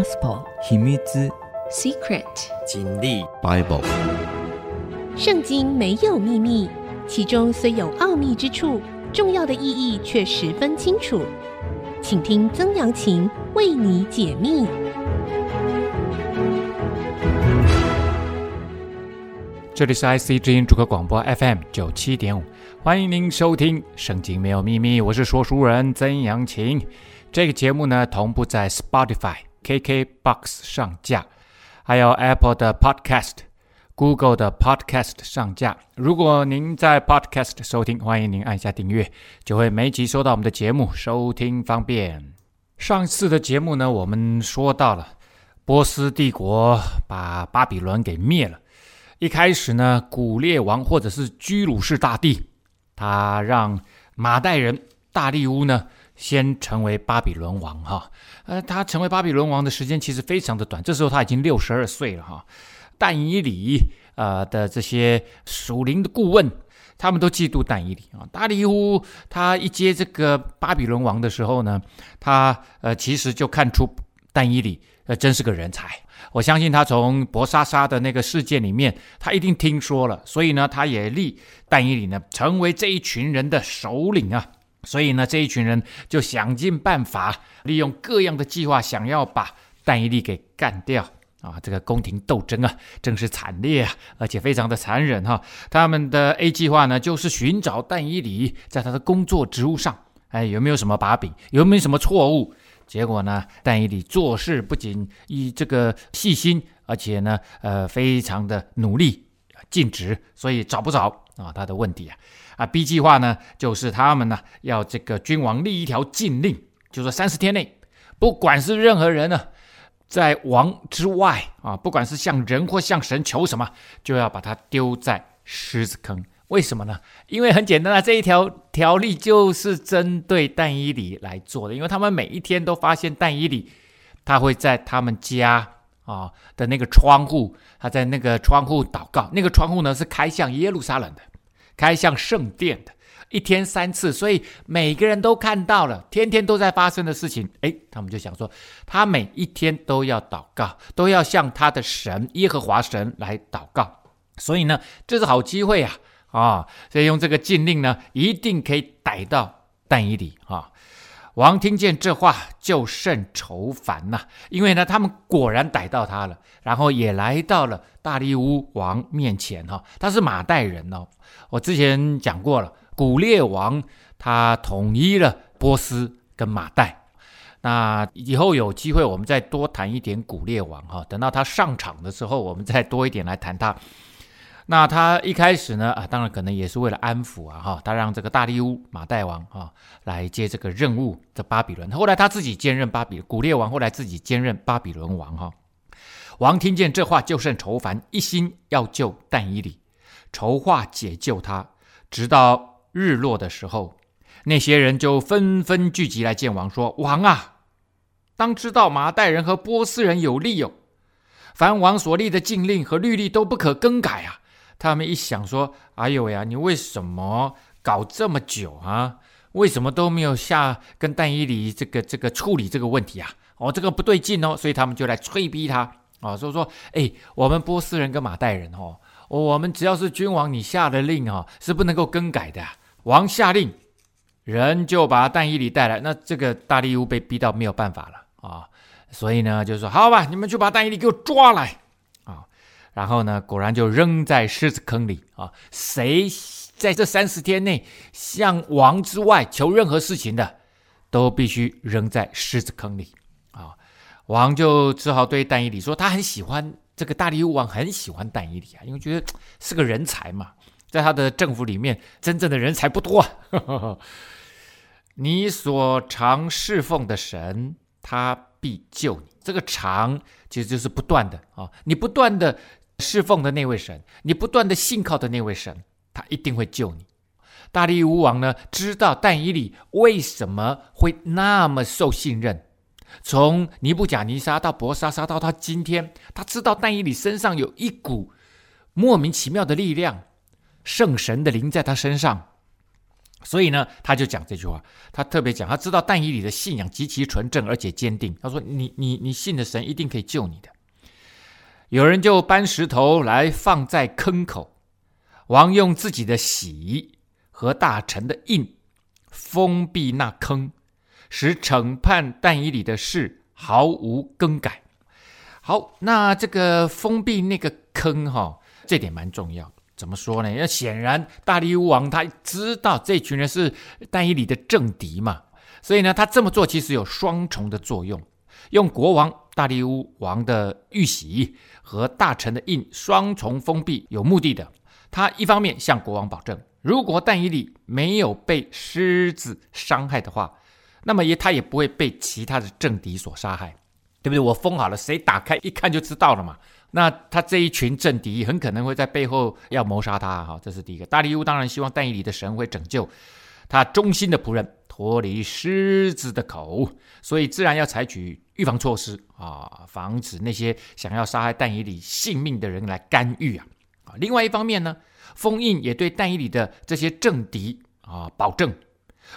Gospel 秘密 Secret 真理 Bible 圣经没有秘密，其中虽有奥秘之处，重要的意义却十分清楚。请听曾阳晴为你解密。这里是 IC 之音主客广播 FM 九七点五，欢迎您收听《圣经没有秘密》，我是说书人曾阳晴。这个节目呢，同步在 Spotify、KKBox 上架，还有 Apple 的 Podcast、Google 的 Podcast 上架。如果您在 Podcast 收听，欢迎您按下订阅，就会每集收到我们的节目，收听方便。上次的节目呢，我们说到了波斯帝国把巴比伦给灭了。一开始呢，古列王或者是居鲁士大帝，他让马代人大利乌呢。先成为巴比伦王哈，呃，他成为巴比伦王的时间其实非常的短，这时候他已经六十二岁了哈。但以理呃的这些属灵的顾问，他们都嫉妒但以理啊。大利乌他一接这个巴比伦王的时候呢，他呃其实就看出但以理呃真是个人才。我相信他从伯沙撒的那个事件里面，他一定听说了，所以呢，他也立但以理呢成为这一群人的首领啊。所以呢，这一群人就想尽办法，利用各样的计划，想要把但以理给干掉啊！这个宫廷斗争啊，真是惨烈啊，而且非常的残忍哈。他们的 A 计划呢，就是寻找但以理在他的工作职务上，哎，有没有什么把柄，有没有什么错误？结果呢，但以理做事不仅以这个细心，而且呢，呃，非常的努力尽职，所以找不着啊他的问题啊。啊，B 计划呢，就是他们呢要这个君王立一条禁令，就说三十天内，不管是任何人呢，在王之外啊，不管是向人或向神求什么，就要把他丢在狮子坑。为什么呢？因为很简单啊，这一条条例就是针对但以理来做的，因为他们每一天都发现但以理，他会在他们家啊的那个窗户，他在那个窗户祷告，那个窗户呢是开向耶路撒冷的。开向圣殿的，一天三次，所以每个人都看到了，天天都在发生的事情。诶，他们就想说，他每一天都要祷告，都要向他的神耶和华神来祷告。所以呢，这是好机会啊！啊，所以用这个禁令呢，一定可以逮到但以理啊。王听见这话，就甚愁烦呐，因为呢，他们果然逮到他了，然后也来到了大利乌王面前哈。他是马代人哦，我之前讲过了，古列王他统一了波斯跟马代，那以后有机会我们再多谈一点古列王哈，等到他上场的时候，我们再多一点来谈他。那他一开始呢啊，当然可能也是为了安抚啊哈，他让这个大利乌马代王啊来接这个任务的巴比伦。后来他自己兼任巴比古列王，后来自己兼任巴比伦王哈。王听见这话，就甚愁烦，一心要救但以理，筹划解救他。直到日落的时候，那些人就纷纷聚集来见王，说：“王啊，当知道马代人和波斯人有利哦，凡王所立的禁令和律例都不可更改啊。”他们一想说：“哎呦呀，你为什么搞这么久啊？为什么都没有下跟但以理这个这个处理这个问题啊？哦，这个不对劲哦，所以他们就来催逼他啊，所以说，哎，我们波斯人跟马代人哦，我们只要是君王你下的令啊，是不能够更改的。王下令，人就把但以理带来，那这个大利乌被逼到没有办法了啊，所以呢，就说好吧，你们就把但以理给我抓来。”然后呢，果然就扔在狮子坑里啊！谁在这三十天内向王之外求任何事情的，都必须扔在狮子坑里啊！王就只好对但以里说，他很喜欢这个大利乌王，很喜欢但以里啊，因为觉得是个人才嘛，在他的政府里面，真正的人才不多啊。你所常侍奉的神，他必救你。这个常其实就是不断的啊，你不断的。侍奉的那位神，你不断的信靠的那位神，他一定会救你。大利乌王呢，知道但以理为什么会那么受信任，从尼布甲尼撒到伯沙撒到他今天，他知道但以理身上有一股莫名其妙的力量，圣神的灵在他身上，所以呢，他就讲这句话，他特别讲，他知道但以理的信仰极其纯正而且坚定。他说：“你你你信的神一定可以救你的。”有人就搬石头来放在坑口，王用自己的玺和大臣的印封闭那坑，使惩判但以理的事毫无更改。好，那这个封闭那个坑哈，这点蛮重要。怎么说呢？那显然大利乌王他知道这群人是但以理的政敌嘛，所以呢，他这么做其实有双重的作用，用国王大利乌王的玉玺和大臣的印双重封闭，有目的的。他一方面向国王保证，如果但以里没有被狮子伤害的话，那么也他也不会被其他的政敌所杀害，对不对？我封好了，谁打开一看就知道了嘛。那他这一群政敌很可能会在背后要谋杀他，哈，这是第一个。大利乌当然希望但以里的神会拯救他忠心的仆人脱离狮子的口，所以自然要采取预防措施啊，防止那些想要杀害但以里性命的人来干预啊。啊，另外一方面呢，封印也对但以里的这些政敌啊保证，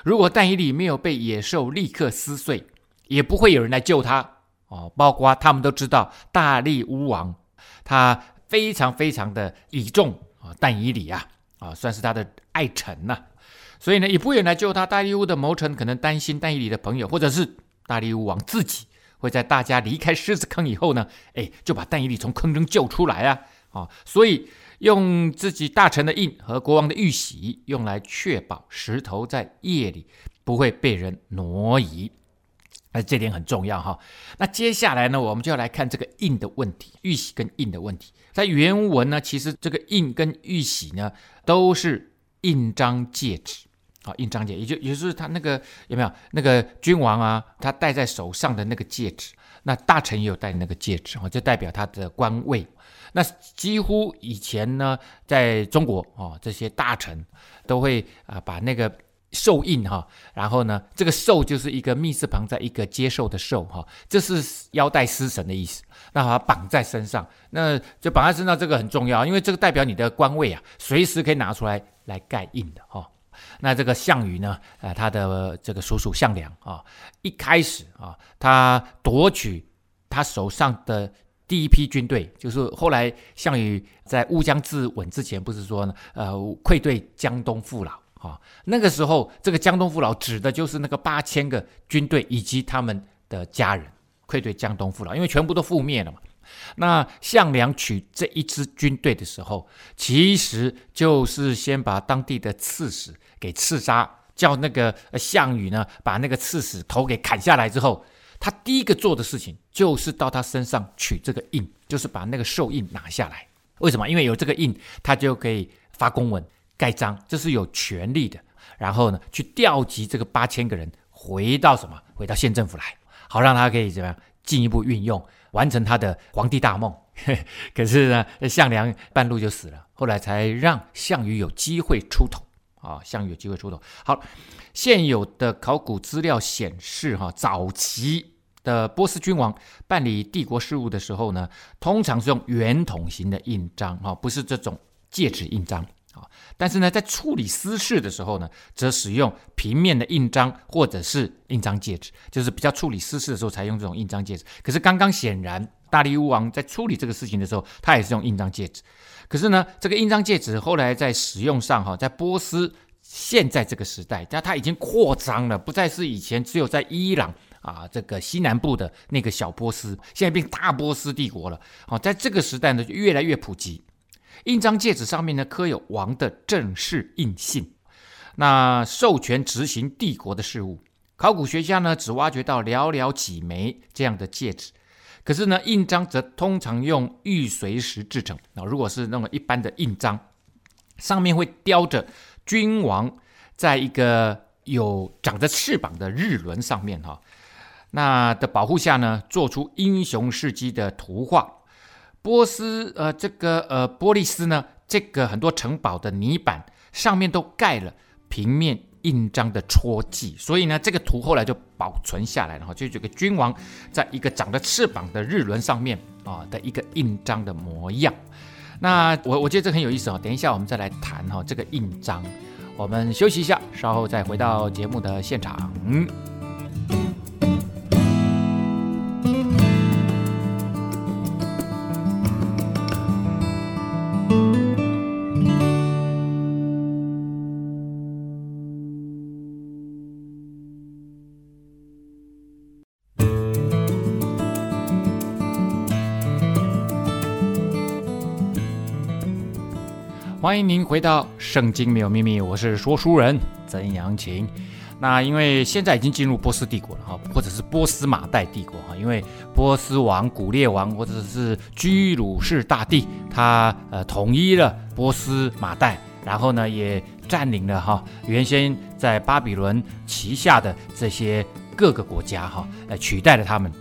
如果但以里没有被野兽立刻撕碎，也不会有人来救他哦，包括他们都知道大力乌王。他非常非常的倚重啊，但以里啊，啊，算是他的爱臣呐、啊，所以呢，也不愿来救他。大利乌的谋臣可能担心大利里的朋友，或者是大利乌王自己，会在大家离开狮子坑以后呢，哎，就把大利里从坑中救出来啊，啊，所以用自己大臣的印和国王的玉玺，用来确保石头在夜里不会被人挪移。那这点很重要哈。那接下来呢，我们就要来看这个印的问题，玉玺跟印的问题。在原文呢，其实这个印跟玉玺呢，都是印章戒指，啊，印章戒，也就也就是他那个有没有那个君王啊，他戴在手上的那个戒指，那大臣也有戴那个戒指，就代表他的官位。那几乎以前呢，在中国啊，这些大臣都会啊把那个。受印哈，然后呢，这个受就是一个密字旁，在一个接受的受哈，这是腰带司神的意思。那把它绑在身上，那就绑在身上，这个很重要，因为这个代表你的官位啊，随时可以拿出来来盖印的哈。那这个项羽呢，呃，他的这个叔叔项梁啊，一开始啊，他夺取他手上的第一批军队，就是后来项羽在乌江自刎之前，不是说呢，呃，愧对江东父老。啊，那个时候，这个江东父老指的就是那个八千个军队以及他们的家人，愧对江东父老，因为全部都覆灭了嘛。那项梁取这一支军队的时候，其实就是先把当地的刺史给刺杀，叫那个项羽呢把那个刺史头给砍下来之后，他第一个做的事情就是到他身上取这个印，就是把那个兽印拿下来。为什么？因为有这个印，他就可以发公文。盖章，这是有权力的。然后呢，去调集这个八千个人回到什么？回到县政府来，好让他可以怎么样进一步运用，完成他的皇帝大梦。可是呢，项梁半路就死了，后来才让项羽有机会出头啊。项羽有机会出头。好，现有的考古资料显示，哈，早期的波斯君王办理帝国事务的时候呢，通常是用圆筒形的印章，哈，不是这种戒指印章。啊，但是呢，在处理私事的时候呢，则使用平面的印章或者是印章戒指，就是比较处理私事的时候才用这种印章戒指。可是刚刚显然，大利乌王在处理这个事情的时候，他也是用印章戒指。可是呢，这个印章戒指后来在使用上，哈，在波斯现在这个时代，但它已经扩张了，不再是以前只有在伊朗啊这个西南部的那个小波斯，现在变大波斯帝国了。好，在这个时代呢，就越来越普及。印章戒指上面呢，刻有王的正式印信，那授权执行帝国的事务。考古学家呢，只挖掘到寥寥几枚这样的戒指，可是呢，印章则通常用玉髓石制成。那如果是那么一般的印章，上面会雕着君王在一个有长着翅膀的日轮上面哈，那的保护下呢，做出英雄事迹的图画。波斯呃，这个呃，波利斯呢，这个很多城堡的泥板上面都盖了平面印章的戳记，所以呢，这个图后来就保存下来了哈，就这个君王在一个长着翅膀的日轮上面啊的一个印章的模样。那我我觉得这很有意思哦，等一下我们再来谈哈这个印章我们休息一下，稍后再回到节目的现场。欢迎您回到《圣经没有秘密》，我是说书人曾阳晴。那因为现在已经进入波斯帝国了哈，或者是波斯马代帝国哈，因为波斯王古列王或者是居鲁士大帝，他呃统一了波斯马代，然后呢也占领了哈原先在巴比伦旗下的这些各个国家哈，来取代了他们。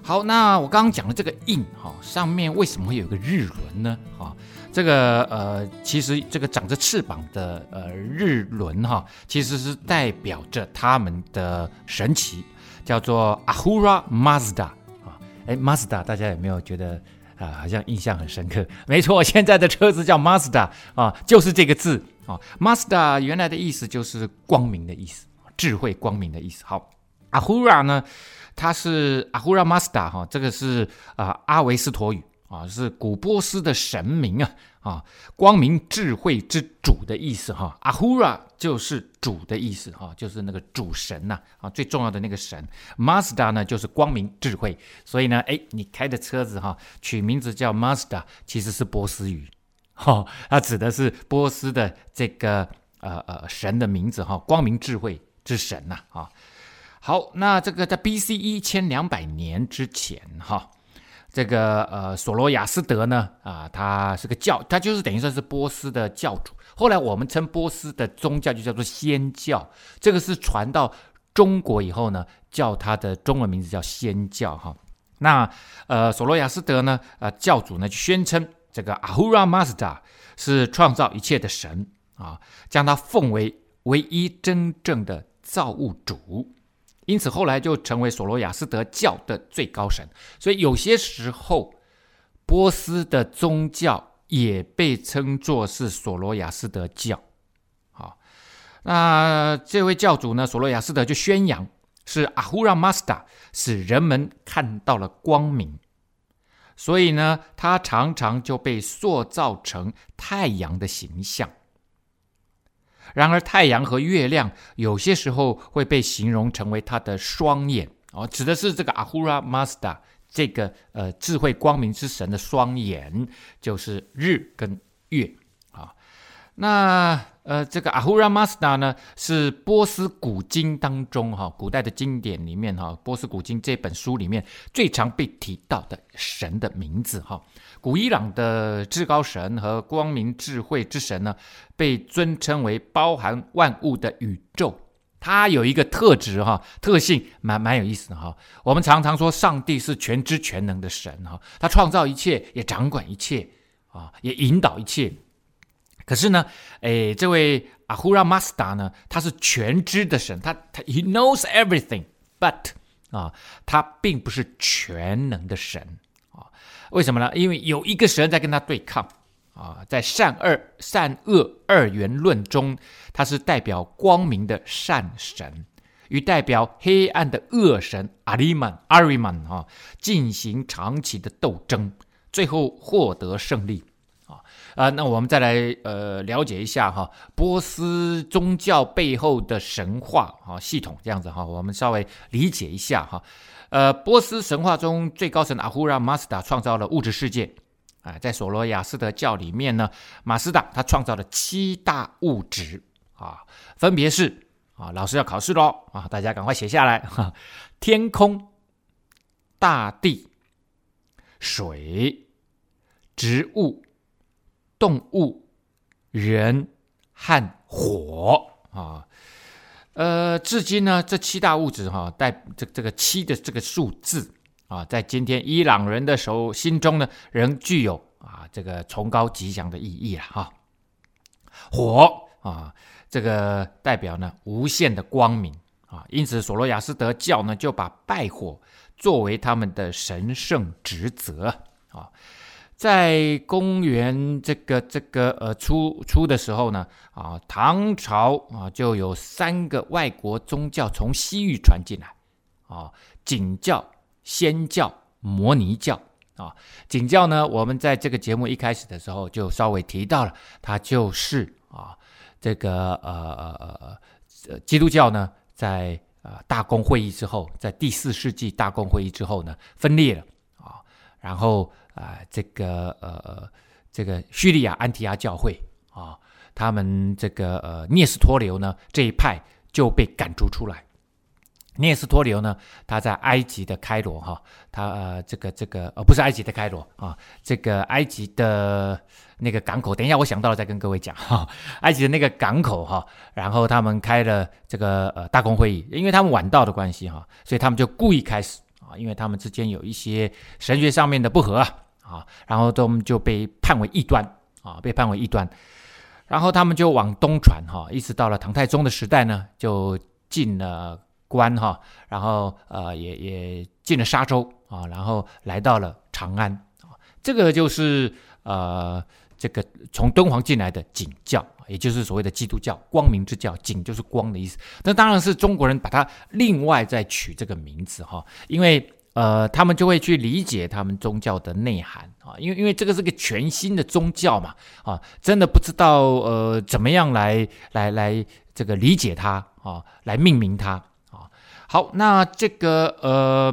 好，那我刚刚讲的这个印哈，上面为什么会有个日轮呢？哈？这个呃，其实这个长着翅膀的呃日轮哈，其实是代表着他们的神奇，叫做 Ahura Mazda 啊。哎，Mazda 大家有没有觉得啊、好像印象很深刻？没错，现在的车子叫 Mazda 啊，就是这个字啊。Mazda 原来的意思就是光明的意思，智慧光明的意思。好，Ahura 呢，它是 Ahura Mazda 哈，这个是啊、阿维斯陀语。啊，是古波斯的神明啊，啊，光明智慧之主的意思哈。阿胡拉就是主的意思哈，就是那个主神呐，啊，最重要的那个神。Mazda 呢，就是光明智慧，所以呢，哎，你开的车子哈，取名字叫 Mazda，其实是波斯语，哈，它指的是波斯的这个呃呃神的名字哈，光明智慧之神呐，啊，好，那这个在 B.C. 一千两百年之前哈。这个呃，索罗亚斯德呢，啊，他是个教，他就是等于说是波斯的教主。后来我们称波斯的宗教就叫做祆教，这个是传到中国以后呢，叫他的中文名字叫祆教哈。那呃，索罗亚斯德呢，呃，教主呢就宣称这个阿胡拉马斯达是创造一切的神啊，将他奉为唯一真正的造物主。因此，后来就成为索罗亚斯德教的最高神。所以，有些时候，波斯的宗教也被称作是索罗亚斯德教。好，那这位教主呢，索罗亚斯德就宣扬是阿胡拉马斯达使人们看到了光明。所以呢，他常常就被塑造成太阳的形象。然而，太阳和月亮有些时候会被形容成为他的双眼。哦，指的是这个阿胡拉马斯达这个呃智慧光明之神的双眼，就是日跟月、那呃，这个阿胡拉马斯达呢，是波斯古经当中哈、哦，古代的经典里面哈、哦，波斯古经这本书里面最常被提到的神的名字哈。哦古伊朗的至高神和光明智慧之神呢，被尊称为包含万物的宇宙。它有一个特质哈，特性蛮蛮有意思的哈。我们常常说上帝是全知全能的神哈，他创造一切，也掌管一切啊，也引导一切。可是呢，诶，这位阿胡拉马斯达呢，他是全知的神，他他 He knows everything，but 啊，他并不是全能的神啊。为什么呢？因为有一个神在跟他对抗啊，在善恶善恶二元论中，他是代表光明的善神，与代表黑暗的恶神阿里曼阿里曼啊进行长期的斗争，最后获得胜利啊！那我们再来呃了解一下哈，波斯宗教背后的神话啊系统这样子哈，我们稍微理解一下哈。呃，波斯神话中最高神阿胡拉马斯达创造了物质世界，啊、在索罗亚斯德教里面呢，马斯达他创造了七大物质啊，分别是啊，老师要考试喽啊，大家赶快写下来哈，天空、大地、水、植物、动物、人和火啊。呃，至今呢，这七大物质哈，带这这个七的这个数字啊，在今天伊朗人的手心中呢，仍具有啊这个崇高吉祥的意义了哈。火啊，这个代表呢无限的光明啊，因此索罗亚斯德教呢就把拜火作为他们的神圣职责啊。在公元这个这个呃初初的时候呢，啊，唐朝啊就有三个外国宗教从西域传进来，啊，景教、仙教、摩尼教。啊，景教呢，我们在这个节目一开始的时候就稍微提到了，它就是啊，这个呃呃呃，基督教呢，在呃大公会议之后，在第四世纪大公会议之后呢，分裂了，然后。啊，这个呃，这个叙利亚安提阿教会啊，他们这个呃聂斯托流呢这一派就被赶逐出来。聂斯托流呢，他在埃及的开罗哈，他呃这个这个呃不是埃及的开罗啊，这个埃及的那个港口，等一下我想到了再跟各位讲哈，埃及的那个港口哈，然后他们开了这个呃大公会议，因为他们晚到的关系哈，所以他们就故意开始啊，因为他们之间有一些神学上面的不合啊。然后他们就被判为异端啊，被判为异端，然后他们就往东传哈，一直到了唐太宗的时代呢，就进了关哈，然后呃也也进了沙洲啊，然后来到了长安啊，这个就是呃这个从敦煌进来的景教，也就是所谓的基督教，光明之教，景就是光的意思。那当然是中国人把它另外再取这个名字哈，因为。呃，他们就会去理解他们宗教的内涵啊，因为因为这个是个全新的宗教嘛，啊，真的不知道呃怎么样来来来这个理解它啊，来命名它啊。好，那这个呃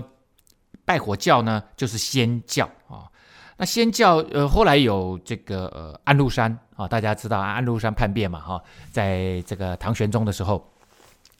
拜火教呢，就是祆教啊。那仙教呃后来有这个呃安禄山啊，大家知道安禄山叛变嘛哈，在这个唐玄宗的时候。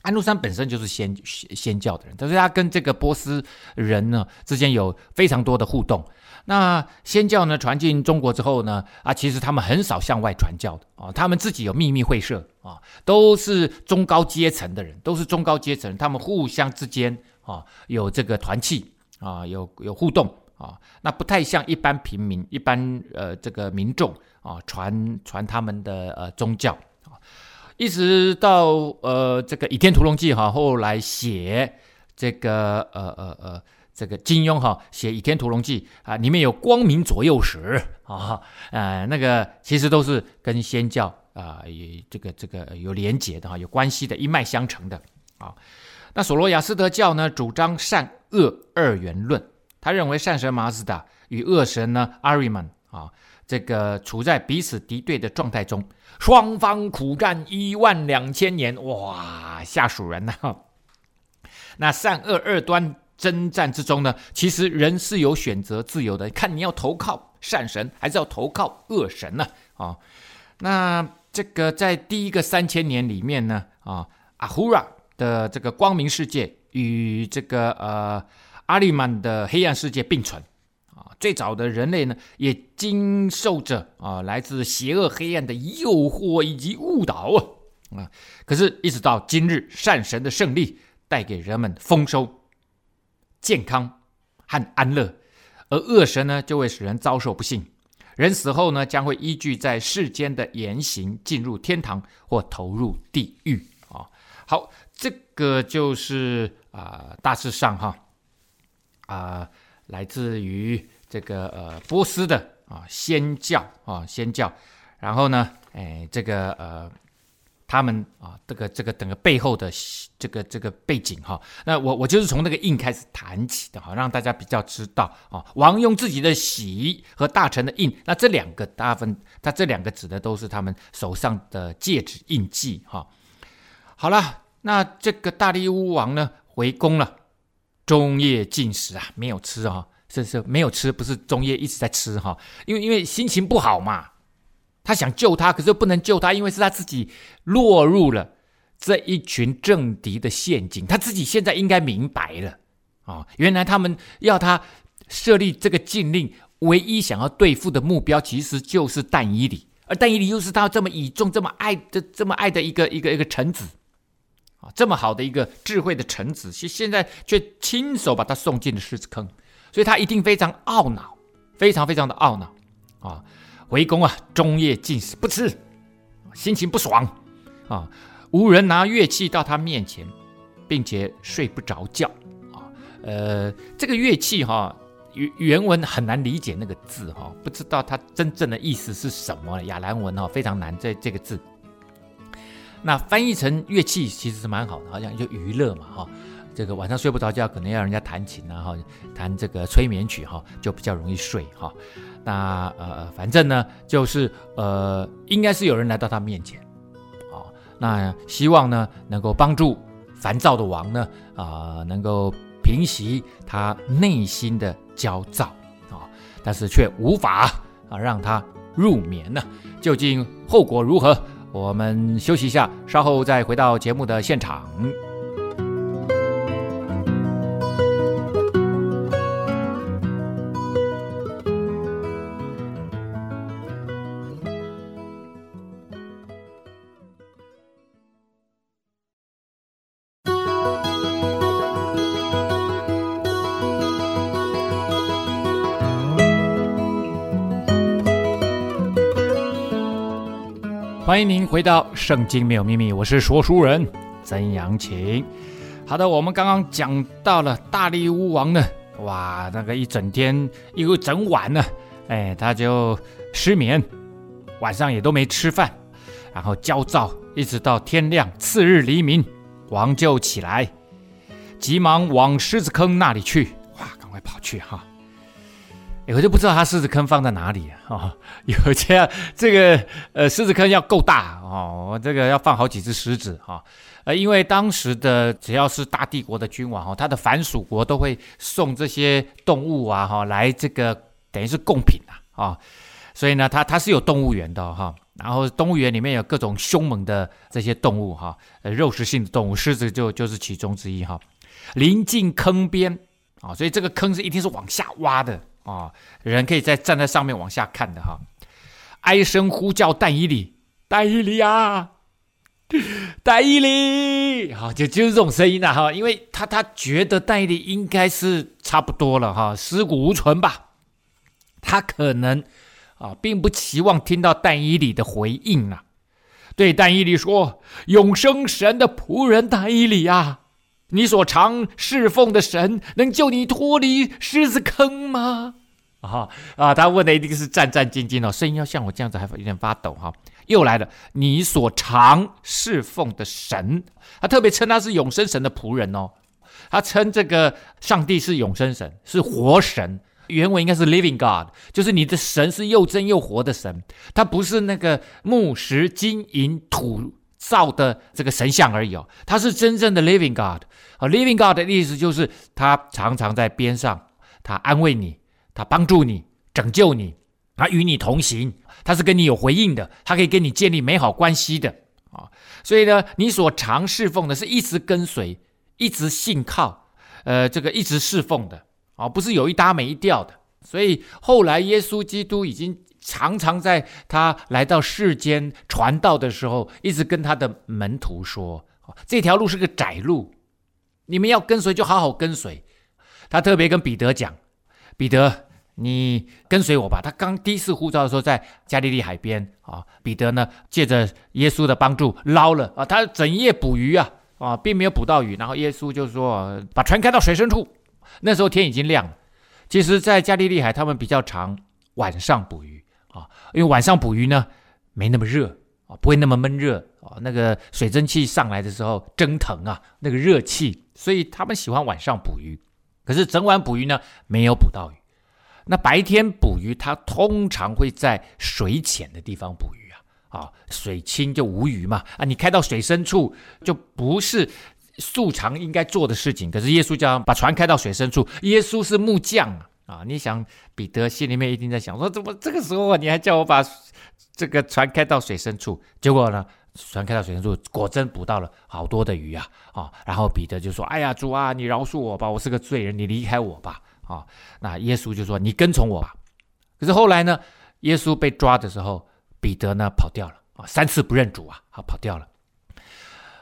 安禄山本身就是仙仙教的人，但是他跟这个波斯人呢之间有非常多的互动。那仙教呢传进中国之后呢，啊，其实他们很少向外传教的啊，他们自己有秘密会社啊，都是中高阶层的人，都是中高阶层，他们互相之间啊有这个团契啊，有有互动啊，那不太像一般平民、一般呃这个民众啊传传他们的呃宗教。一直到呃这个《倚天屠龙记》哈，后来写这个呃呃呃这个金庸哈写《倚天屠龙记》啊，里面有光明左右使啊，呃那个其实都是跟仙教啊也这个这个有连结的哈，有关系的，一脉相承的啊。那索罗亚斯德教呢，主张善恶二元论，他认为善神马自达与恶神呢阿瑞曼啊，这个处在彼此敌对的状态中。双方苦战一万两千年，哇，吓死人呐！那善恶二端征战之中呢，其实人是有选择自由的，看你要投靠善神，还是要投靠恶神呢？啊、那这个在第一个三千年里面呢，啊，阿胡拉的这个光明世界与这个呃阿里曼的黑暗世界并存啊。最早的人类呢，也经受着啊来自邪恶黑暗的诱惑以及误导啊啊！可是，一直到今日，善神的胜利带给人们丰收、健康和安乐，而恶神呢，就会使人遭受不幸。人死后呢，将会依据在世间的言行进入天堂或投入地狱啊。好，这个就是啊、大致上哈啊、来自于。这个呃波斯的啊祆教啊祆教，然后呢，哎这个呃他们啊这个这个整个背后的这个这个背景哈，那我我就是从那个印开始谈起的哈，让大家比较知道啊，王用自己的玺和大臣的印，那这两个大分，他这两个指的都是他们手上的戒指印记哈。好了，那这个大力乌王呢回宫了，中夜进食啊，没有吃啊。是是没有吃，不是中夜一直在吃哈，因为因为心情不好嘛，他想救他，可是又不能救他，因为是他自己落入了这一群政敌的陷阱，他自己现在应该明白了啊，原来他们要他设立这个禁令，唯一想要对付的目标其实就是但以理，而但以理又是他这么倚重、这么爱的、这么爱的一个一个一个臣子啊，这么好的一个智慧的臣子，现现在却亲手把他送进了狮子坑。所以他一定非常懊恼，非常非常的懊恼啊！回宫啊，终夜禁食不吃，心情不爽啊！无人拿乐器到他面前，并且睡不着觉啊！呃，这个乐器哈，原原文很难理解那个字哈，不知道它真正的意思是什么。亚兰文哈非常难，这这个字。那翻译成乐器其实是蛮好的，好像就娱乐嘛哈。这个晚上睡不着觉，可能要人家弹琴啊哈，弹这个催眠曲哈，就比较容易睡哈。那呃，反正呢，就是呃，应该是有人来到他面前，啊，那希望呢能够帮助烦躁的王呢啊，能够平息他内心的焦躁啊，但是却无法啊让他入眠呢。究竟后果如何？我们休息一下，稍后再回到节目的现场。欢迎您回到《圣经没有秘密》，我是说书人曾阳晴。好的，我们刚刚讲到了大力乌王呢，哇，那个一整天一个整晚呢，哎，他就失眠，晚上也都没吃饭，然后焦躁，一直到天亮。次日黎明，王就起来，急忙往狮子坑那里去，哇，赶快跑去哈。我就不知道他狮子坑放在哪里啊？哦，有这样，这个呃，狮子坑要够大哦，这个要放好几只狮子哈。呃，因为当时的只要是大帝国的君王哈，他的凡属国都会送这些动物啊哈来这个等于是贡品啊啊，所以呢，他他是有动物园的哈。然后动物园里面有各种凶猛的这些动物哈，呃，肉食性的动物，狮子就就是其中之一哈。临近坑边啊，所以这个坑是一定是往下挖的。啊、人可以在站在上面往下看的哈，哀声呼叫但伊里，但伊里啊，但以理，好，就就是这种声音呐哈，因为他他觉得但伊里应该是差不多了哈，尸骨无存吧，他可能啊，并不期望听到但伊里的回应啊，对但伊里说，永生神的仆人但伊里啊。你所常侍奉的神能救你脱离狮子坑吗？啊啊！他问的一定是战战兢兢哦，声音要像我这样子，还有点发抖哈。又来了，你所常侍奉的神，他特别称他是永生神的仆人哦。他称这个上帝是永生神，是活神。原文应该是 living God，就是你的神是又真又活的神，他不是那个木石金银土造的这个神像而已哦，他是真正的 living God。啊，living God 的意思就是他常常在边上，他安慰你，他帮助你，拯救你，他与你同行，他是跟你有回应的，他可以跟你建立美好关系的啊。所以呢，你所常侍奉的是一直跟随，一直信靠，呃，这个一直侍奉的啊，不是有一搭没一调的。所以后来耶稣基督已经常常在他来到世间传道的时候，一直跟他的门徒说，这条路是个窄路。你们要跟随就好好跟随，他特别跟彼得讲：“彼得，你跟随我吧。”他刚第一次呼召的时候，在加利利海边啊，彼得呢借着耶稣的帮助捞了啊，他整夜捕鱼啊啊，并没有捕到鱼。然后耶稣就说：“把船开到水深处。”那时候天已经亮了。其实，在加利利海，他们比较常晚上捕鱼啊，因为晚上捕鱼呢没那么热。啊，不会那么闷热啊，那个水蒸气上来的时候蒸腾啊，那个热气，所以他们喜欢晚上捕鱼。可是整晚捕鱼呢，没有捕到鱼。那白天捕鱼，他通常会在水浅的地方捕鱼啊，啊，水清就无鱼嘛。啊，你开到水深处就不是素常应该做的事情。可是耶稣叫把船开到水深处，耶稣是木匠啊，啊，你想彼得心里面一定在想说，怎么这个时候，你还叫我把？这个船开到水深处，结果呢，船开到水深处，果真捕到了好多的鱼啊！啊，然后彼得就说：“哎呀，主啊，你饶恕我吧，我是个罪人，你离开我吧！”啊，那耶稣就说：“你跟从我吧。”可是后来呢，耶稣被抓的时候，彼得呢跑掉了啊，三次不认主啊，啊，跑掉了。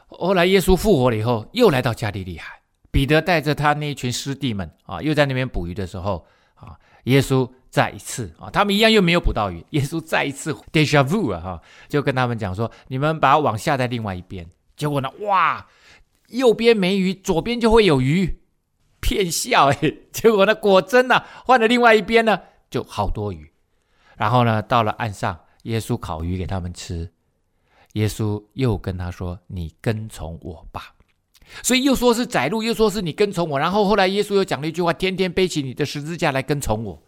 后来耶稣复活了以后，又来到加利利海，彼得带着他那一群师弟们啊，又在那边捕鱼的时候啊，耶稣。再一次啊，他们一样又没有捕到鱼。耶稣再一次 déjà vu 啊，哈，就跟他们讲说：“你们把网下在另外一边。”结果呢，哇，右边没鱼，左边就会有鱼。骗笑哎，结果呢，果真呢，换了另外一边呢，就好多鱼。然后呢，到了岸上，耶稣烤鱼给他们吃。耶稣又跟他说：“你跟从我吧。”所以又说是窄路，又说是你跟从我。然后后来耶稣又讲了一句话：“天天背起你的十字架来跟从我。”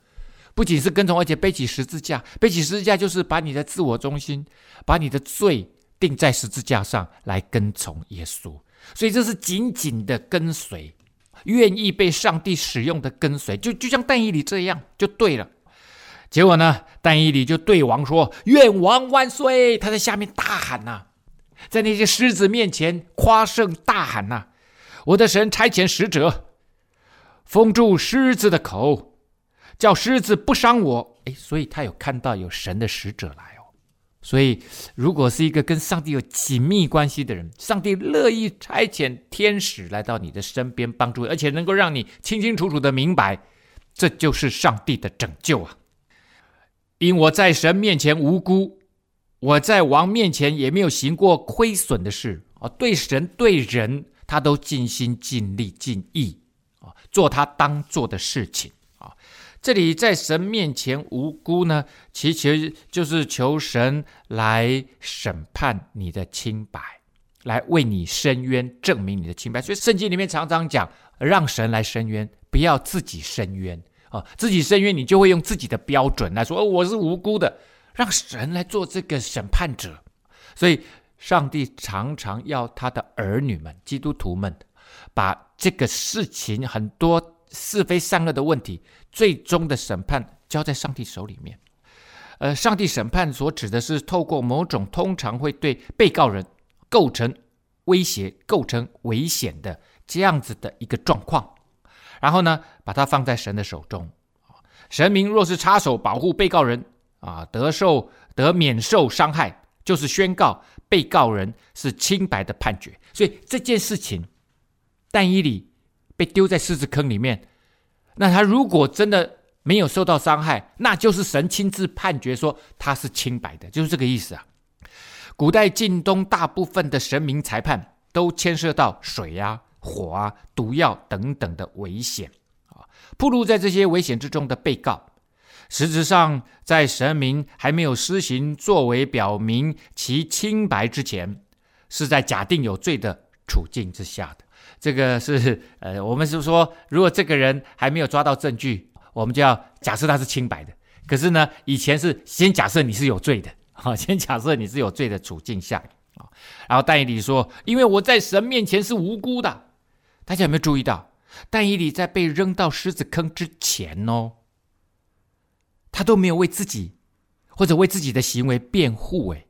不仅是跟从，而且背起十字架。背起十字架就是把你的自我中心，把你的罪定在十字架上来跟从耶稣。所以这是紧紧的跟随，愿意被上帝使用的跟随，就就像但以理这样，就对了。结果呢，但以理就对王说：“愿王万岁！”他在下面大喊呐、在那些狮子面前夸胜大喊呐、：“我的神差遣使者封住狮子的口。”叫狮子不伤我，哎，所以他有看到有神的使者来哦。所以，如果是一个跟上帝有紧密关系的人，上帝乐意差遣天使来到你的身边帮助，而且能够让你清清楚楚的明白，这就是上帝的拯救啊。因我在神面前无辜，我在王面前也没有行过亏损的事啊，对神对人，他都尽心尽力尽意啊，做他当做的事情啊。这里在神面前无辜呢，其实就是求神来审判你的清白，来为你伸冤，证明你的清白。所以圣经里面常常讲，让神来伸冤，不要自己伸冤啊！自己伸冤，你就会用自己的标准来说，哦，我是无辜的，让神来做这个审判者。所以，上帝常常要他的儿女们、基督徒们，把这个事情很多。是非善恶的问题，最终的审判交在上帝手里面。呃，上帝审判所指的是透过某种通常会对被告人构成威胁、构成危险的这样子的一个状况，然后呢，把它放在神的手中。神明若是插手保护被告人啊，得受得免受伤害，就是宣告被告人是清白的判决。所以这件事情，但以理。被丢在狮子坑里面，那他如果真的没有受到伤害，那就是神亲自判决说他是清白的，就是这个意思啊。古代近东大部分的神明裁判都牵涉到水啊、火啊、毒药等等的危险啊，暴露在这些危险之中的被告，实质上在神明还没有施行作为表明其清白之前，是在假定有罪的处境之下的。这个是呃，我们是说，如果这个人还没有抓到证据，我们就要假设他是清白的。可是呢，以前是先假设你是有罪的，好，先假设你是有罪的处境下啊。然后但以理说：“因为我在神面前是无辜的。”大家有没有注意到，但以理在被扔到狮子坑之前哦，他都没有为自己或者为自己的行为辩护，诶。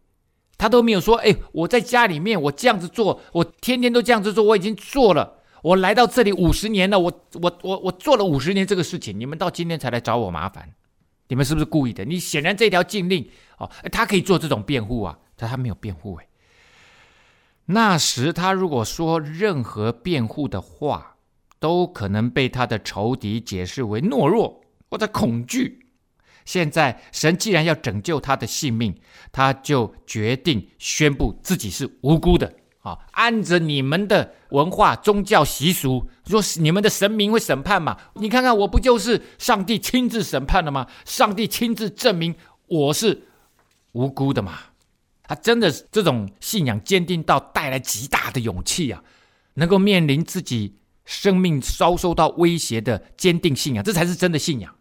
他都没有说，哎，我在家里面，我这样子做，我天天都这样子做，我已经做了。我来到这里五十年了，我我我我做了五十年这个事情，你们到今天才来找我麻烦，你们是不是故意的？你显然这条禁令，哦，他可以做这种辩护啊，但他没有辩护。哎，那时他如果说任何辩护的话，都可能被他的仇敌解释为懦弱或者恐惧。现在神既然要拯救他的性命，他就决定宣布自己是无辜的啊！按着你们的文化、宗教习俗，说你们的神明会审判嘛？你看看我不就是上帝亲自审判了吗？上帝亲自证明我是无辜的嘛？他真的这种信仰坚定到带来极大的勇气啊！能够面临自己生命遭受到威胁的坚定信仰，这才是真的信仰。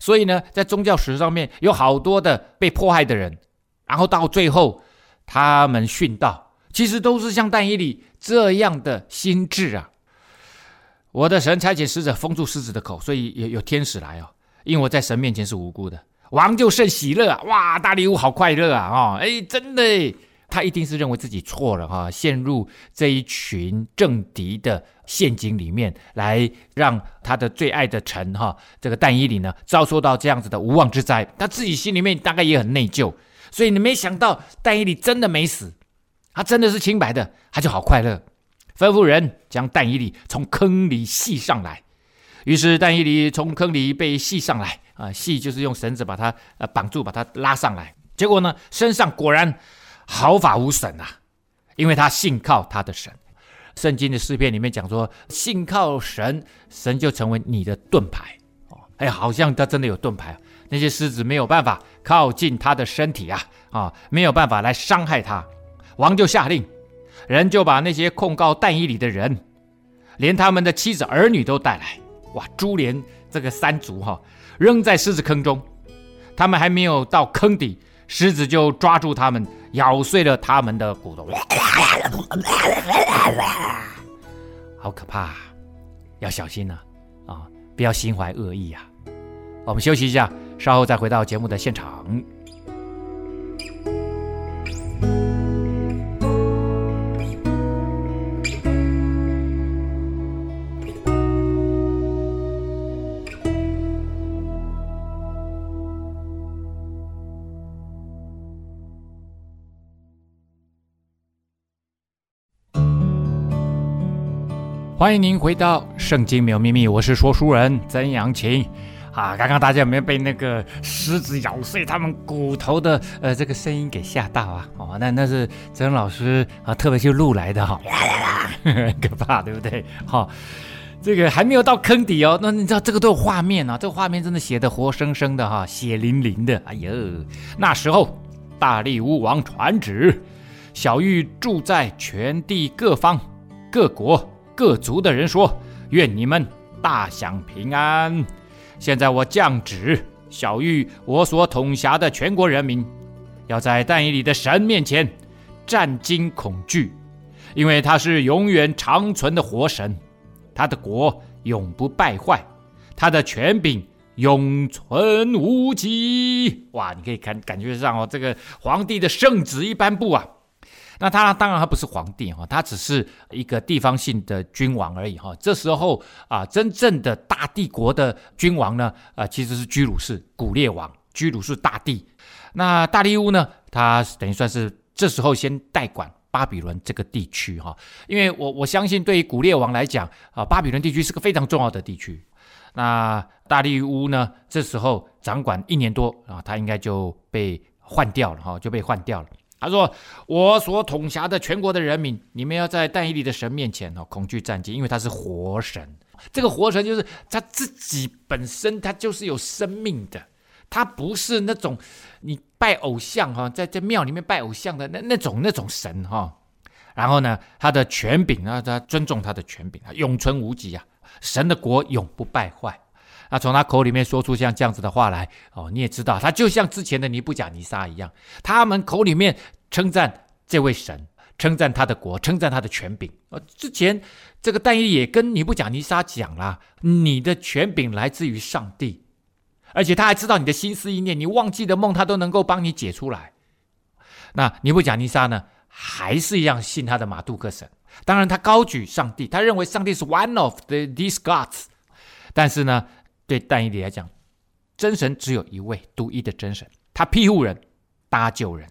所以呢，在宗教史上面有好多的被迫害的人，然后到最后他们殉道，其实都是像但以理这样的心智啊。我的神差遣使者封住狮子的口，所以有有天使来哦，因为我在神面前是无辜的，王就甚喜乐啊！哇，大礼物好快乐啊！哦，哎，真的。他一定是认为自己错了哈，陷入这一群政敌的陷阱里面，来让他的最爱的臣哈，这个但以理呢，遭受到这样子的无妄之灾。他自己心里面大概也很内疚，所以你没想到但以理真的没死，他真的是清白的，他就好快乐，吩咐人将但以理从坑里系上来。于是但以理从坑里被系上来啊，系就是用绳子把他呃绑住，把他拉上来。结果呢，身上果然。毫发无损啊，因为他信靠他的神。圣经的诗篇里面讲说，信靠神，神就成为你的盾牌。哦，哎，好像他真的有盾牌。那些狮子没有办法靠近他的身体啊，啊，没有办法来伤害他。王就下令，人就把那些控告但以理的人，连他们的妻子儿女都带来。哇，株连这个三族哈、扔在狮子坑中。他们还没有到坑底，狮子就抓住他们，咬碎了他们的骨头。好可怕，要小心呐！啊，不要心怀恶意啊！我们休息一下，稍后再回到节目的现场。欢迎您回到《圣经没有秘密》，我是说书人曾阳晴啊。刚刚大家有没有被那个狮子咬碎他们骨头的呃这个声音给吓到啊？哦，那那是曾老师啊特别去录来的哈，可怕，对不对？哈、哦，这个还没有到坑底哦。那你知道这个都有画面啊，这个画面真的写得活生生的哈，血淋淋的。哎呦，那时候大力乌王传旨，小玉住在全地各方各国。各族的人说：“愿你们大享平安。现在我降旨，晓諭我所统辖的全国人民，要在但以里的神面前战惊恐惧，因为他是永远长存的活神，他的国永不败坏，他的权柄永存无极。”哇，你可以看感觉上哦，这个皇帝的圣旨一般不啊。那他当然他不是皇帝哈，他只是一个地方性的君王而已哈。这时候啊，真正的大帝国的君王呢，啊，其实是居鲁士古列王，居鲁士大帝。那大利乌呢，他等于算是这时候先代管巴比伦这个地区哈，因为我我相信对于古列王来讲啊，巴比伦地区是个非常重要的地区。那大利乌呢，这时候掌管一年多啊，他应该就被换掉了哈，就被换掉了。他说：“我所统辖的全国的人民，你们要在但以理的神面前哦，恐惧战兢，因为他是活神。这个活神就是他自己本身，他就是有生命的，他不是那种你拜偶像哈，在在庙里面拜偶像的那那种那种神哈。然后呢，他的权柄啊，他尊重他的权柄啊，永存无极啊，神的国永不败坏。”那从他口里面说出像这样子的话来，哦，你也知道，他就像之前的尼布甲尼撒一样，他们口里面称赞这位神，称赞他的国，称赞他的权柄。哦，之前这个但伊也跟尼布甲尼撒讲了，你的权柄来自于上帝，而且他还知道你的心思意念，你忘记的梦，他都能够帮你解出来。那尼布甲尼撒呢，还是一样信他的马杜克神，当然他高举上帝，他认为上帝是 one of the these gods，但是呢。对但以理来讲，真神只有一位，独一的真神。他庇护人，搭救人，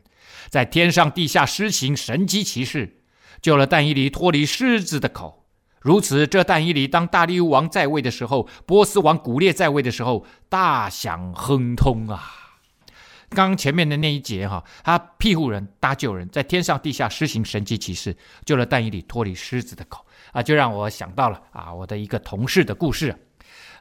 在天上地下施行神迹奇事，救了但以理脱离狮子的口。如此，这但以理当大利乌王在位的时候，波斯王古列在位的时候，大享亨通啊！刚前面的那一节哈，他庇护人，搭救人，在天上地下施行神迹奇事，救了但以理脱离狮子的口啊，就让我想到了啊，我的一个同事的故事。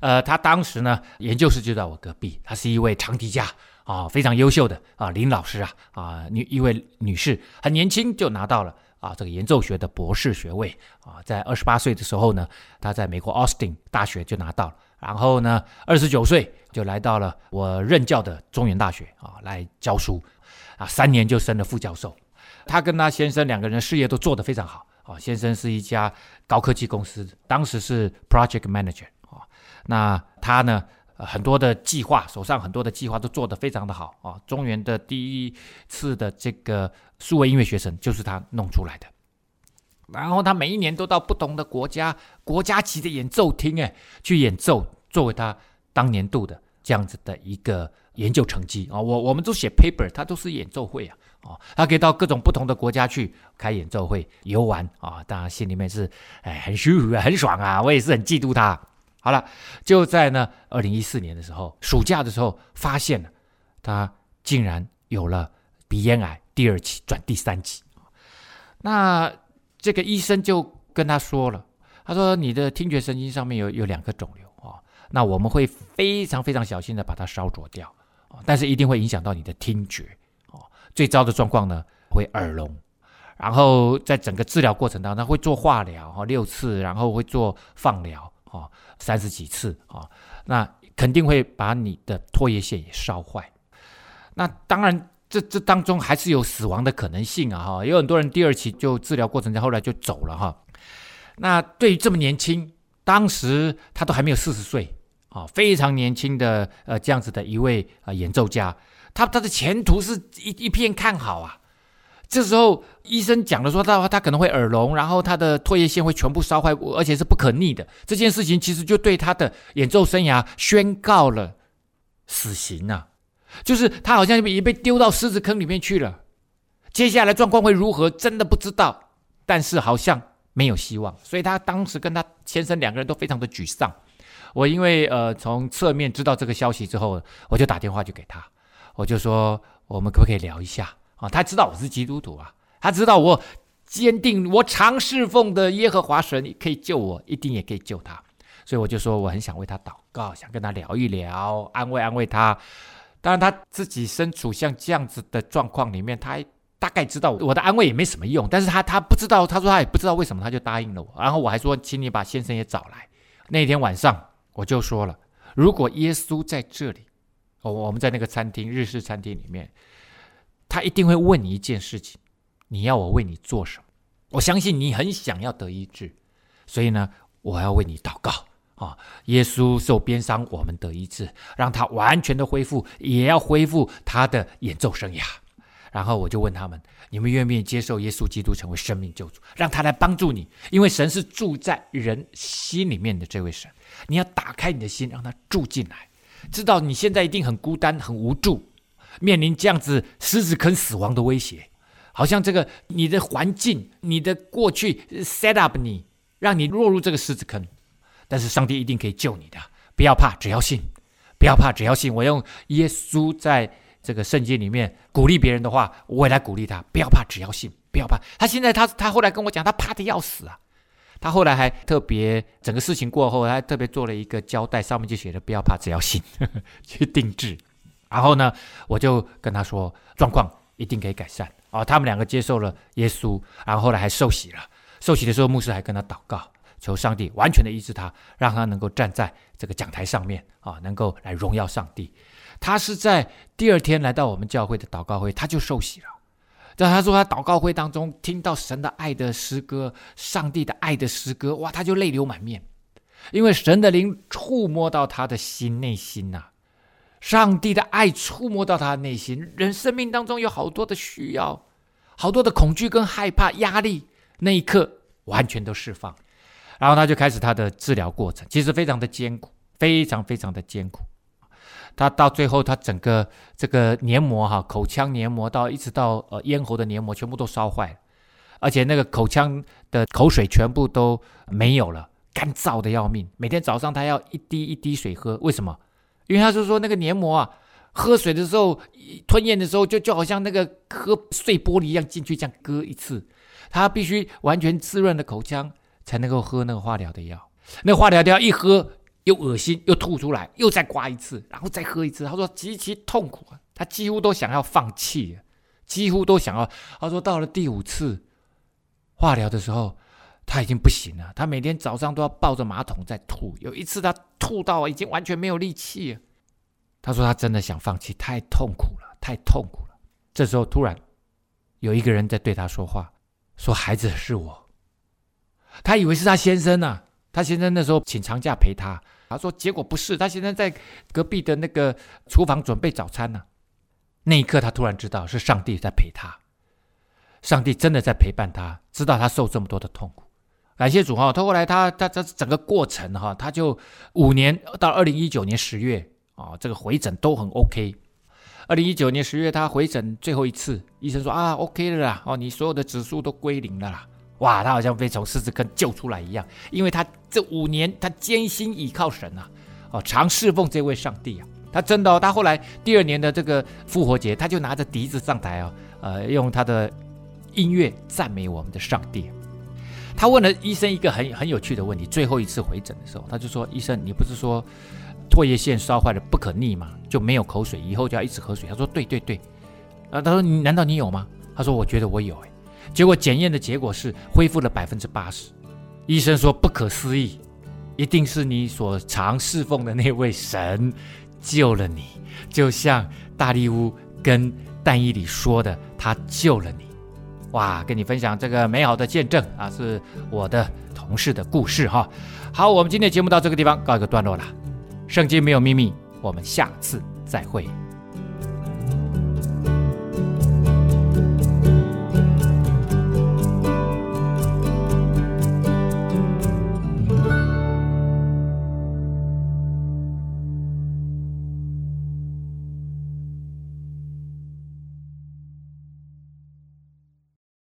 呃，他当时呢，研究室就在我隔壁。她是一位长笛家啊，非常优秀的啊，林老师啊啊，女一位女士，很年轻就拿到了啊这个演奏学的博士学位啊，在二十八岁的时候呢，她在美国奥斯汀大学就拿到了，然后呢，二十九岁就来到了我任教的中原大学啊来教书啊，三年就升了副教授。她跟她先生两个人事业都做得非常好啊，先生是一家高科技公司，当时是 project manager。那他呢，很多的计划，手上很多的计划都做得非常的好啊。中原的第一次的这个数位音乐学生就是他弄出来的。然后他每一年都到不同的国家，国家级的演奏厅，哎，去演奏，作为他当年度的这样子的一个研究成绩啊。我我们都写 paper，他都是演奏会啊，啊，他可以到各种不同的国家去开演奏会游玩啊。当然心里面是哎很舒服，很爽啊。我也是很嫉妒他。好了，就在呢，二零一四年的时候，暑假的时候，发现了他竟然有了鼻咽癌第二期转第三期。那这个医生就跟他说了，他说你的听觉神经上面有有两颗肿瘤哦，那我们会非常非常小心的把它烧灼掉，但是一定会影响到你的听觉哦。最糟的状况呢，会耳聋。然后在整个治疗过程当中，会做化疗哈六次，然后会做放疗啊三十几次啊，那肯定会把你的唾液腺也烧坏。那当然，这这当中还是有死亡的可能性啊哈，有很多人第二期就治疗过程中后来就走了哈。那对于这么年轻，当时他都还没有四十岁啊，非常年轻的呃这样子的一位啊演奏家，他他的前途是一一片看好啊。这时候医生讲了说他他可能会耳聋，然后他的唾液腺会全部烧坏，而且是不可逆的。这件事情其实就对他的演奏生涯宣告了死刑、啊，就是他好像已经被丢到狮子坑里面去了。接下来状况会如何，真的不知道，但是好像没有希望，所以他当时跟他先生两个人都非常的沮丧。我因为呃从侧面知道这个消息之后，我就打电话就给他，我就说我们可不可以聊一下？啊，他知道我是基督徒啊，他知道我坚定，我常侍奉的耶和华神可以救我，一定也可以救他，所以我就说我很想为他祷告，想跟他聊一聊，安慰安慰他。当然他自己身处像这样子的状况里面，他大概知道我的安慰也没什么用，但是他他不知道，他说他也不知道为什么他就答应了我。然后我还说，请你把先生也找来。那天晚上我就说了，如果耶稣在这里，哦，我们在那个餐厅，日式餐厅里面。他一定会问你一件事情，你要我为你做什么？我相信你很想要得医治，所以呢，我要为你祷告啊！耶稣受鞭伤，我们得医治，让他完全的恢复，也要恢复他的演奏生涯。然后我就问他们：你们愿不愿意接受耶稣基督成为生命救主，让他来帮助你？因为神是住在人心里面的这位神，你要打开你的心，让他住进来。知道你现在一定很孤单、很无助。面临这样子狮子坑死亡的威胁，好像这个你的环境、你的过去 set up 你，让你落入这个狮子坑。但是上帝一定可以救你的，不要怕，只要信，不要怕，只要信。我用耶稣在这个圣经里面鼓励别人的话，我也来鼓励他：不要怕，只要信，不要怕。他现在他他后来跟我讲，他怕的要死啊。他后来还特别整个事情过后，他还特别做了一个交代，上面就写着“不要怕，只要信”，呵 呵去定制。然后呢，我就跟他说，状况一定可以改善哦。他们两个接受了耶稣，然后后来还受洗了。受洗的时候，牧师还跟他祷告，求上帝完全的医治他，让他能够站在这个讲台上面啊、哦，能够来荣耀上帝。他是在第二天来到我们教会的祷告会，他就受洗了。在他说他祷告会当中听到神的爱的诗歌，上帝的爱的诗歌，哇，他就泪流满面，因为神的灵触摸到他的心内心呐、上帝的爱触摸到他的内心，人生命当中有好多的需要，好多的恐惧跟害怕、压力，那一刻完全都释放，然后他就开始他的治疗过程，其实非常的艰苦，非常非常的艰苦。他到最后，他整个这个黏膜哈，口腔黏膜到一直到呃咽喉的黏膜全部都烧坏了，而且那个口腔的口水全部都没有了，干燥的要命。每天早上他要一滴一滴水喝，为什么？因为他是说那个黏膜啊，喝水的时候、吞咽的时候，就就好像那个喝碎玻璃一样进去，这样割一次，他必须完全滋润的口腔才能够喝那个化疗的药。那化疗的药一喝又恶心，又吐出来，又再刮一次，然后再喝一次。他说极其痛苦啊，他几乎都想要放弃，几乎都想要。他说到了第五次化疗的时候。他已经不行了，他每天早上都要抱着马桶在吐。有一次他吐到已经完全没有力气，他说他真的想放弃，太痛苦了，太痛苦了。这时候突然有一个人在对他说话，说孩子是我。他以为是他先生呢，他先生那时候请长假陪他。他说结果不是，他先生在隔壁的那个厨房准备早餐呢。那一刻他突然知道是上帝在陪他，上帝真的在陪伴他，知道他受这么多的痛苦。感谢主哈，他后来他他这整个过程哈，他就五年到二零一九年十月啊，这个回诊都很 OK。二零一九年十月他回诊最后一次，医生说啊 OK 了啦，哦你所有的指数都归零了啦，哇，他好像被从狮子坑救出来一样，因为他这五年他艰辛倚靠神啊，哦常侍奉这位上帝啊，他真的，他后来第二年的这个复活节，他就拿着笛子上台啊，呃用他的音乐赞美我们的上帝。他问了医生一个很很有趣的问题。最后一次回诊的时候，他就说：“医生，你不是说唾液腺烧坏了不可逆吗？就没有口水，以后就要一直喝水。”他说：“对对对。”啊，他说：“你难道你有吗？”他说：“我觉得我有。”哎，结果检验的结果是恢复了百分之八十。医生说：“不可思议，一定是你所常侍奉的那位神救了你，就像大利乌跟但以里说的，他救了你。”哇，跟你分享这个美好的见证啊，是我的同事的故事哈。好，我们今天节目到这个地方告一个段落了。圣经没有秘密，我们下次再会。